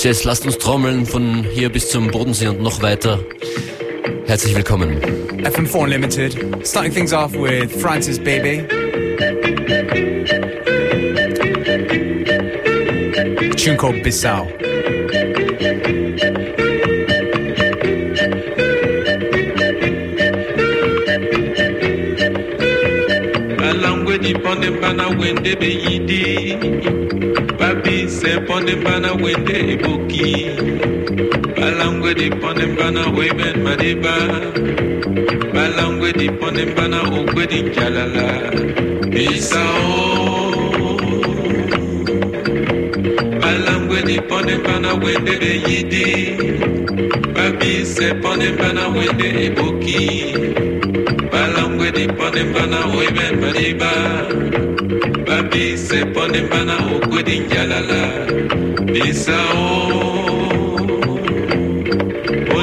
Yes, yes, lasst uns trommeln von hier bis zum Bodensee und noch weiter. Herzlich willkommen. FM4 Unlimited. Starting things off with Francis Baby. Called Bissau. Diponde mbana wende beyidi babise ponde mbana wende eboki balangwe diponde mbana weben madiba balangwe diponde mbana okwedi njalala bisao balangwe diponde mbana wende beyidi babise ponde mbana wende eboki balangwe di pone mbana oibe mbadiba babi se pone mbana okwe di njalala bisao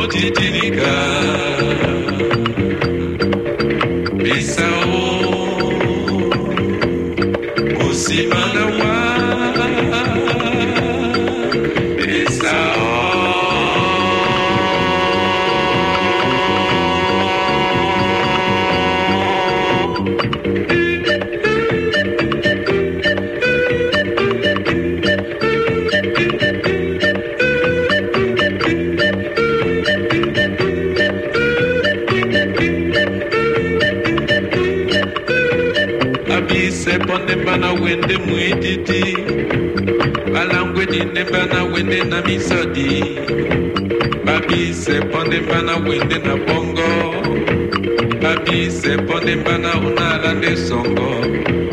otitinika abise ponde mbana wende mwididi balangwe dinde mbana wende na misodi babise ponde mbana wende na bongo. Babise ponde mbana unalande songo.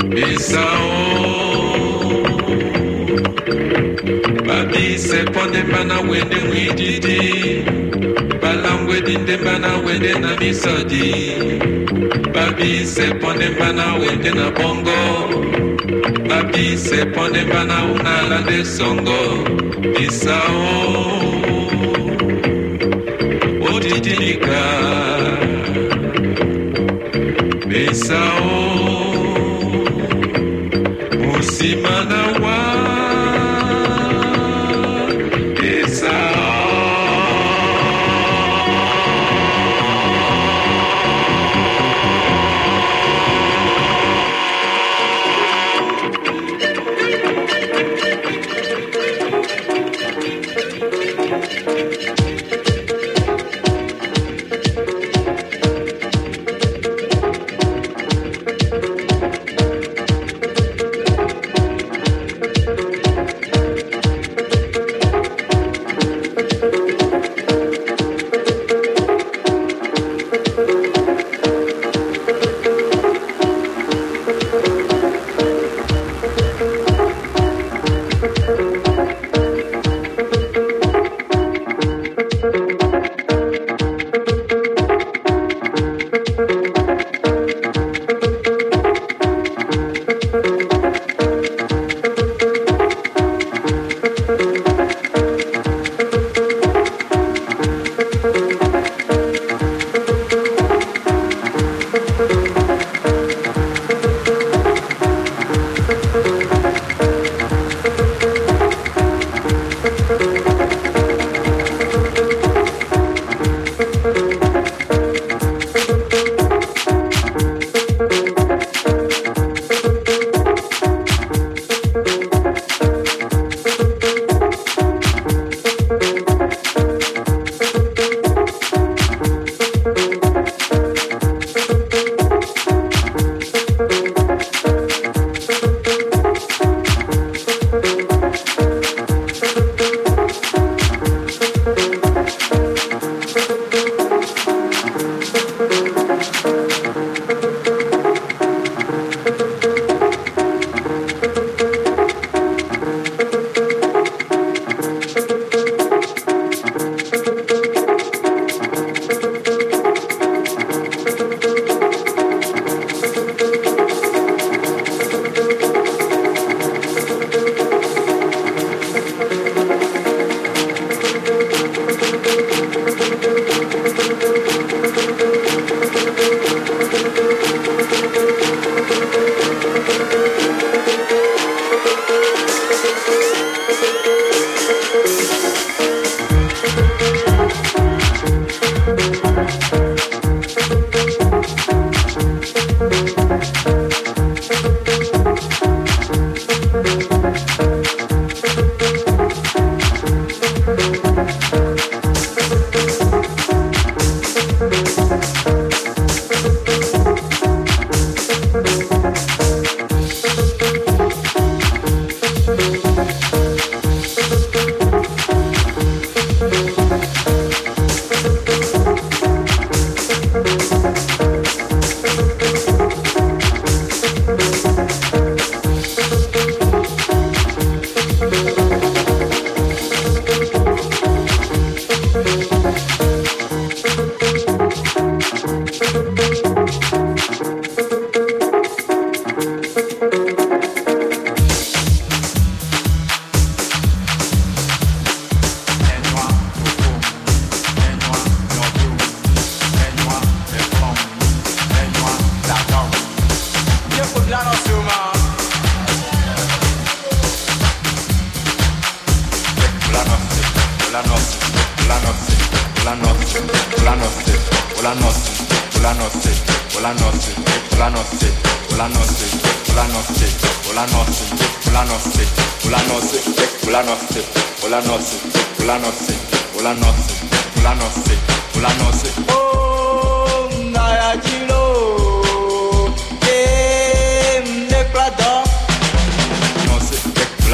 Bisao. Babise ponde mbana wende mwididi balangwe dinde mbana wende na misodi babise ponde mbana wende na bongo. Babise ponde mbana unalande songo. Bisao otitilika oh. oh, bisao oh. musimana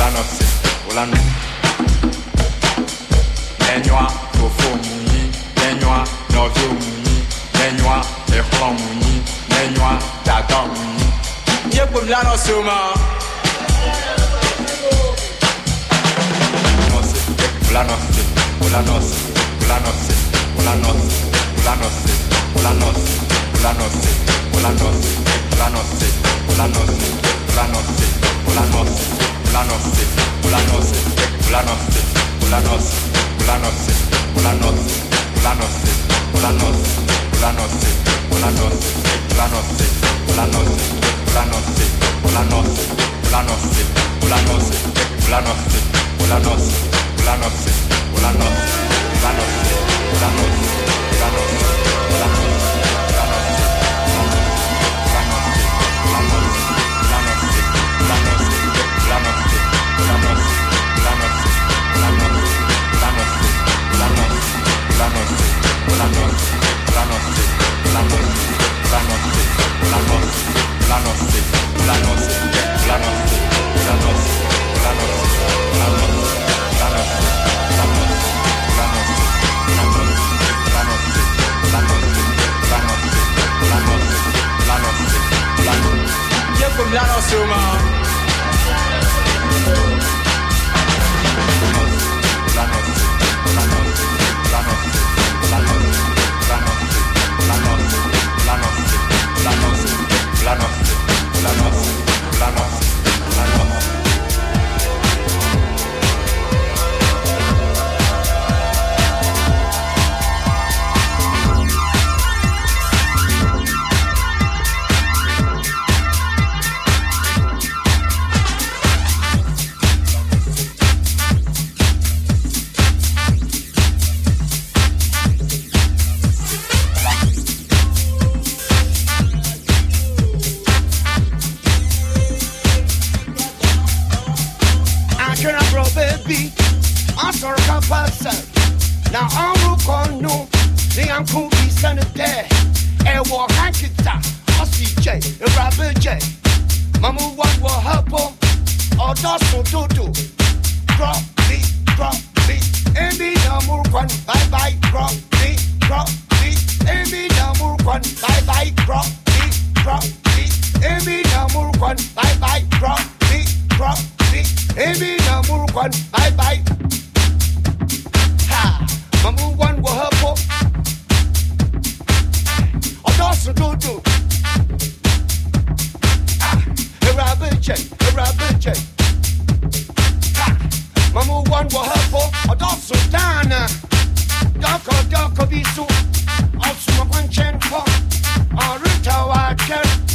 la noche, la noche, la noche, la noche, la noche, la noche, la noche, la noche, la noche, la noche, la noche, la noche, la noche, la noche, la noche, la noche, la noche, la noche, la noche, Planos, planos, planos, planos, planos. La noche, la noche, la noche. la noche, la noche. some doo doo. Ah, Robin J, Robin J. Ah, Mamu one will help for a dosu dana. Doko doko bisu. Also, my one chen for a ruta water.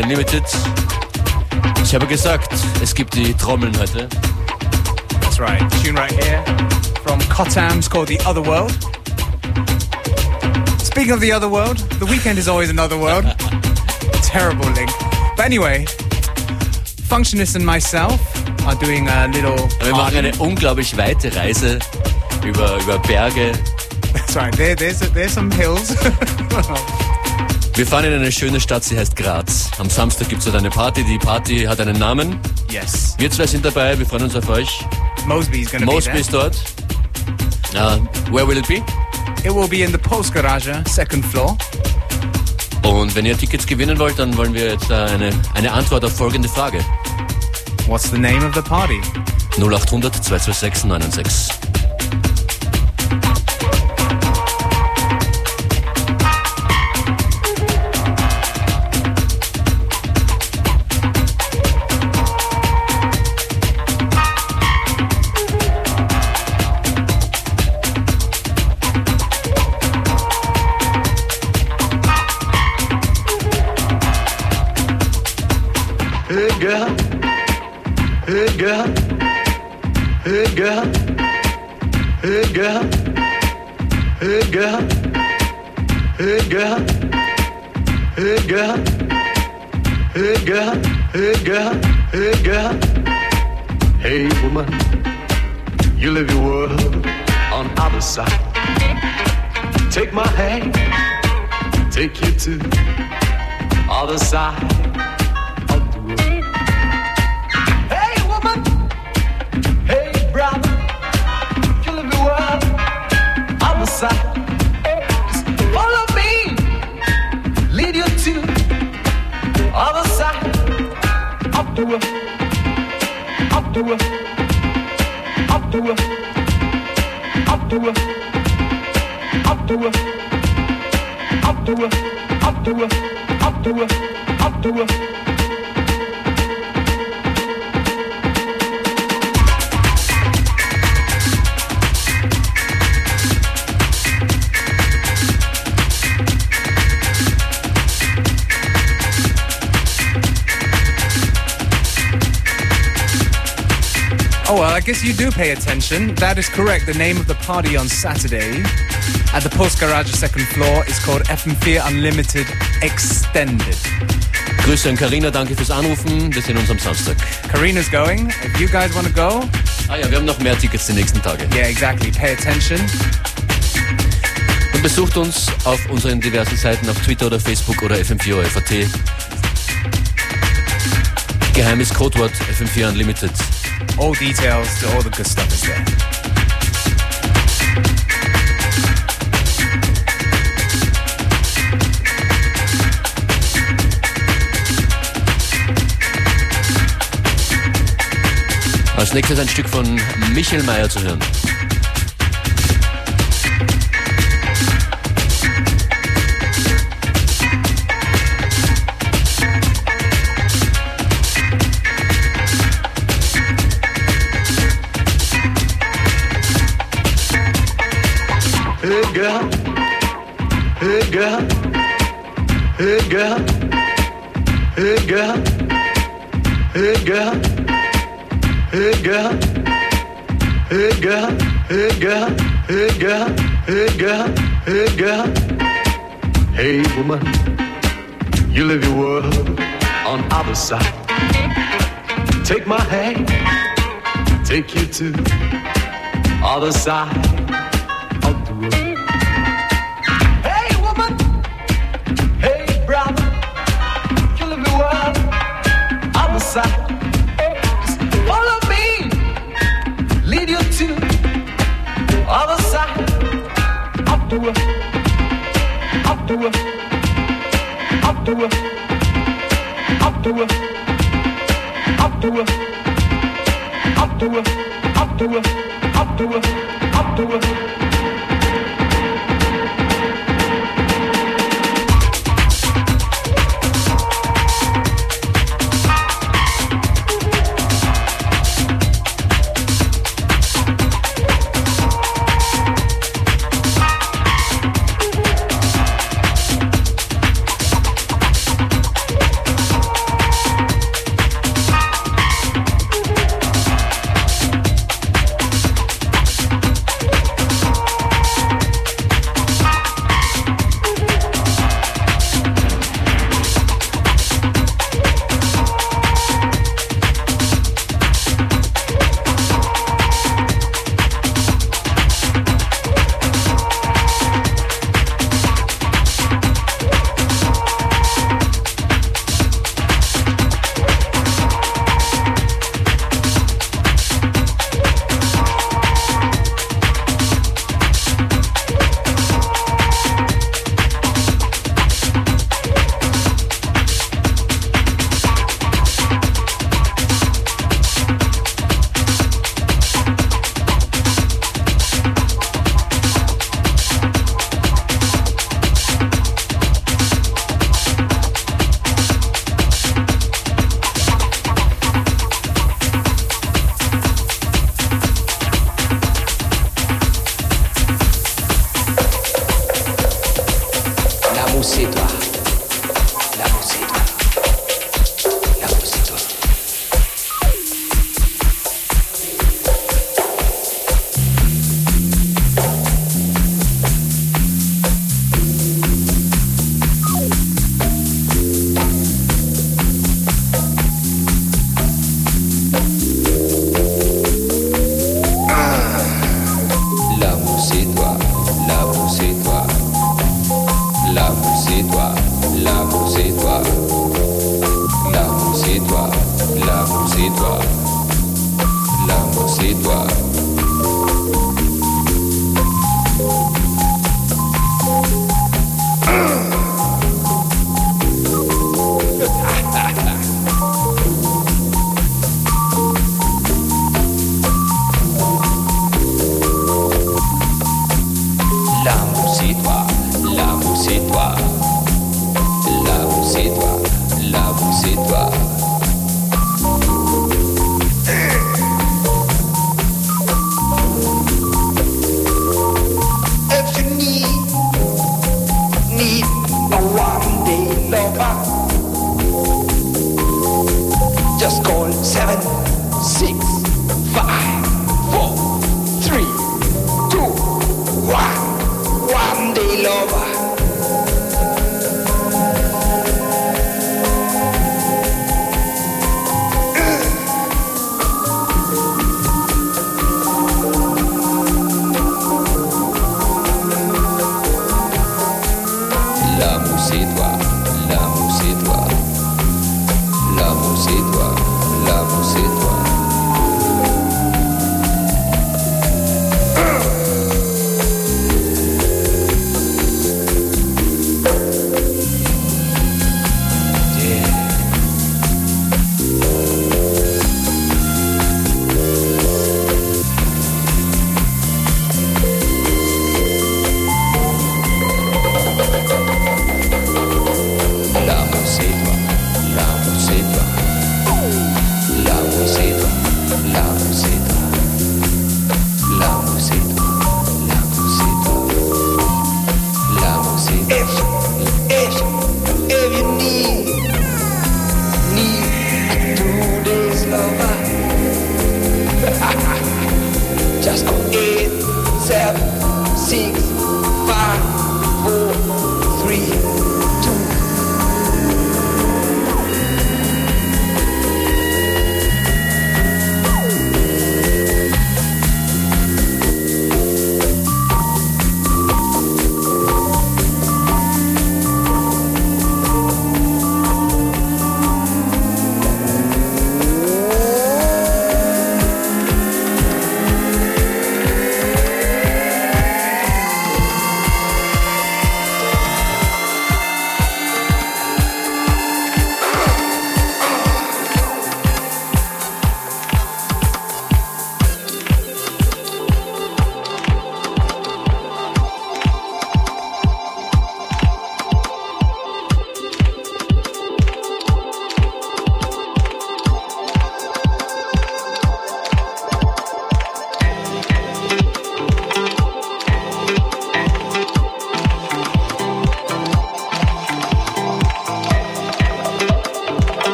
Ihr hört FM4 Unlimited. Ich habe gesagt, es gibt die Trommeln heute. That's right. Tune right here from Kotam's called The Other World. Speaking of the other world, the weekend is always another world. Terrible link. But anyway, Functionist and myself are doing a little. Wir machen eine unglaublich weite Reise über, über Berge. That's right. There, there's there's some hills. Wir fahren in eine schöne Stadt, sie heißt Graz. Am Samstag gibt es dort eine Party. Die Party hat einen Namen. yes. Wir zwei sind dabei, wir freuen uns auf euch. Mosby's gonna Mosby be ist dort. Uh, where will it be? there. It will be in the Post Garage, second floor. Und wenn ihr Tickets gewinnen wollt, dann wollen wir jetzt äh, eine, eine Antwort auf folgende Frage. What's the name of the party? 0800 226 996. Oh, well, I guess you do pay attention. That is correct. The name of the party on Saturday at the Post Garage second floor is called FM4 Unlimited Extended. Grüße an Karina, danke fürs Anrufen. Wir sehen uns am Samstag. Karina's going. If you guys want to go, Ah ja, wir haben noch mehr Tickets die nächsten Tage. yeah, exactly. Pay attention. Und besucht uns auf unseren diversen Seiten auf Twitter oder Facebook oder FM4 FAT. Geheimes Codewort FM4 Unlimited. All details to all the good stuff is there. Als nächstes ein Stück von Michael Mayer zu hören. You live your world on other side. Take my hand, take you to other side of the world. Hey woman, hey brother, you live the world other side. Just follow me, lead you to other side of the world, of the world, do it. I'll do it. I'll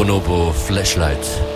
Bono Flashlight.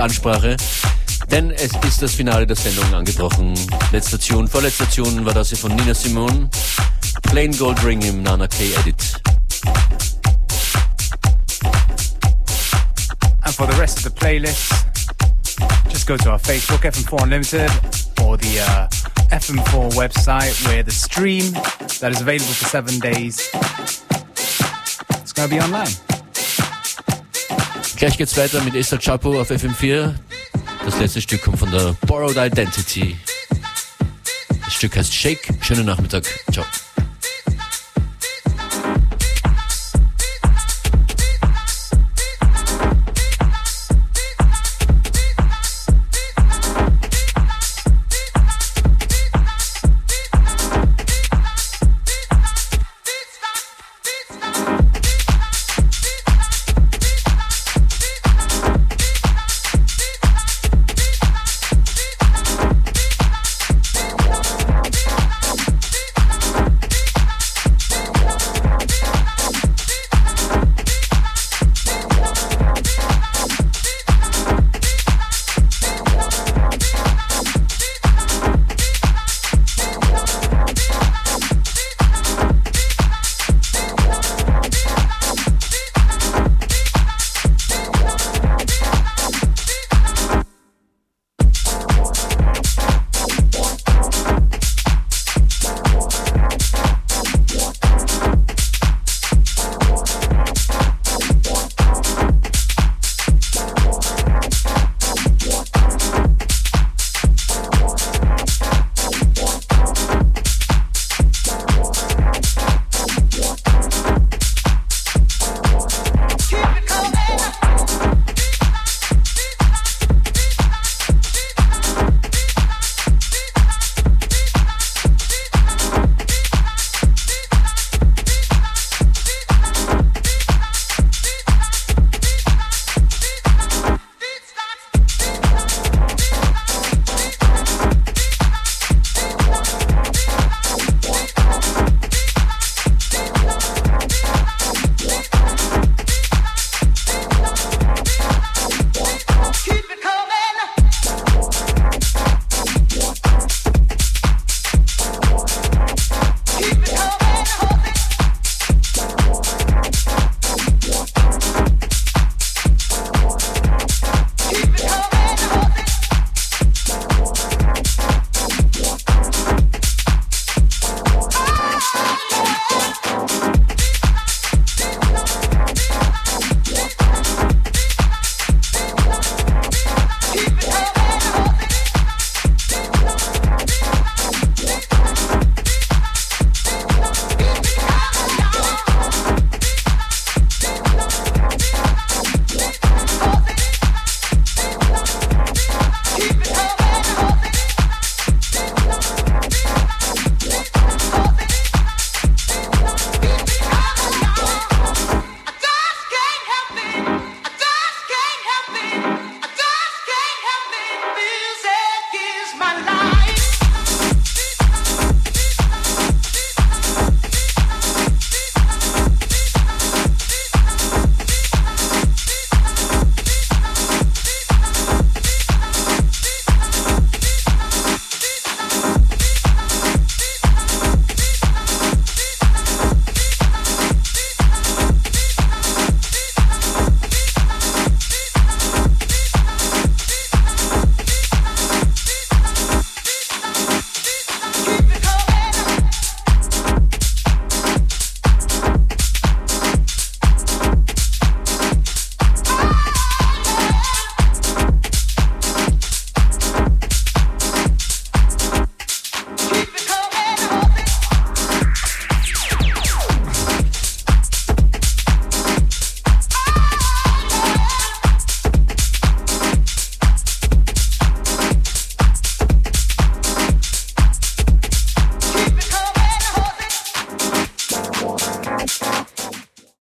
Ansprache. Denn es ist das Finale der Sendung angebrochen. Letzte Tune, vorletzte Tune war das hier von Nina Simone. Plain Gold Ring im Nana K Edit. And for the rest of the playlist, just go to our Facebook, FM4 Unlimited, or the uh, FM4 website where the stream that is available for seven days is going to be online. Gleich geht's weiter mit Esther Chapo auf FM4. Das letzte Stück kommt von der Borrowed Identity. Das Stück heißt Shake. Schönen Nachmittag. Ciao.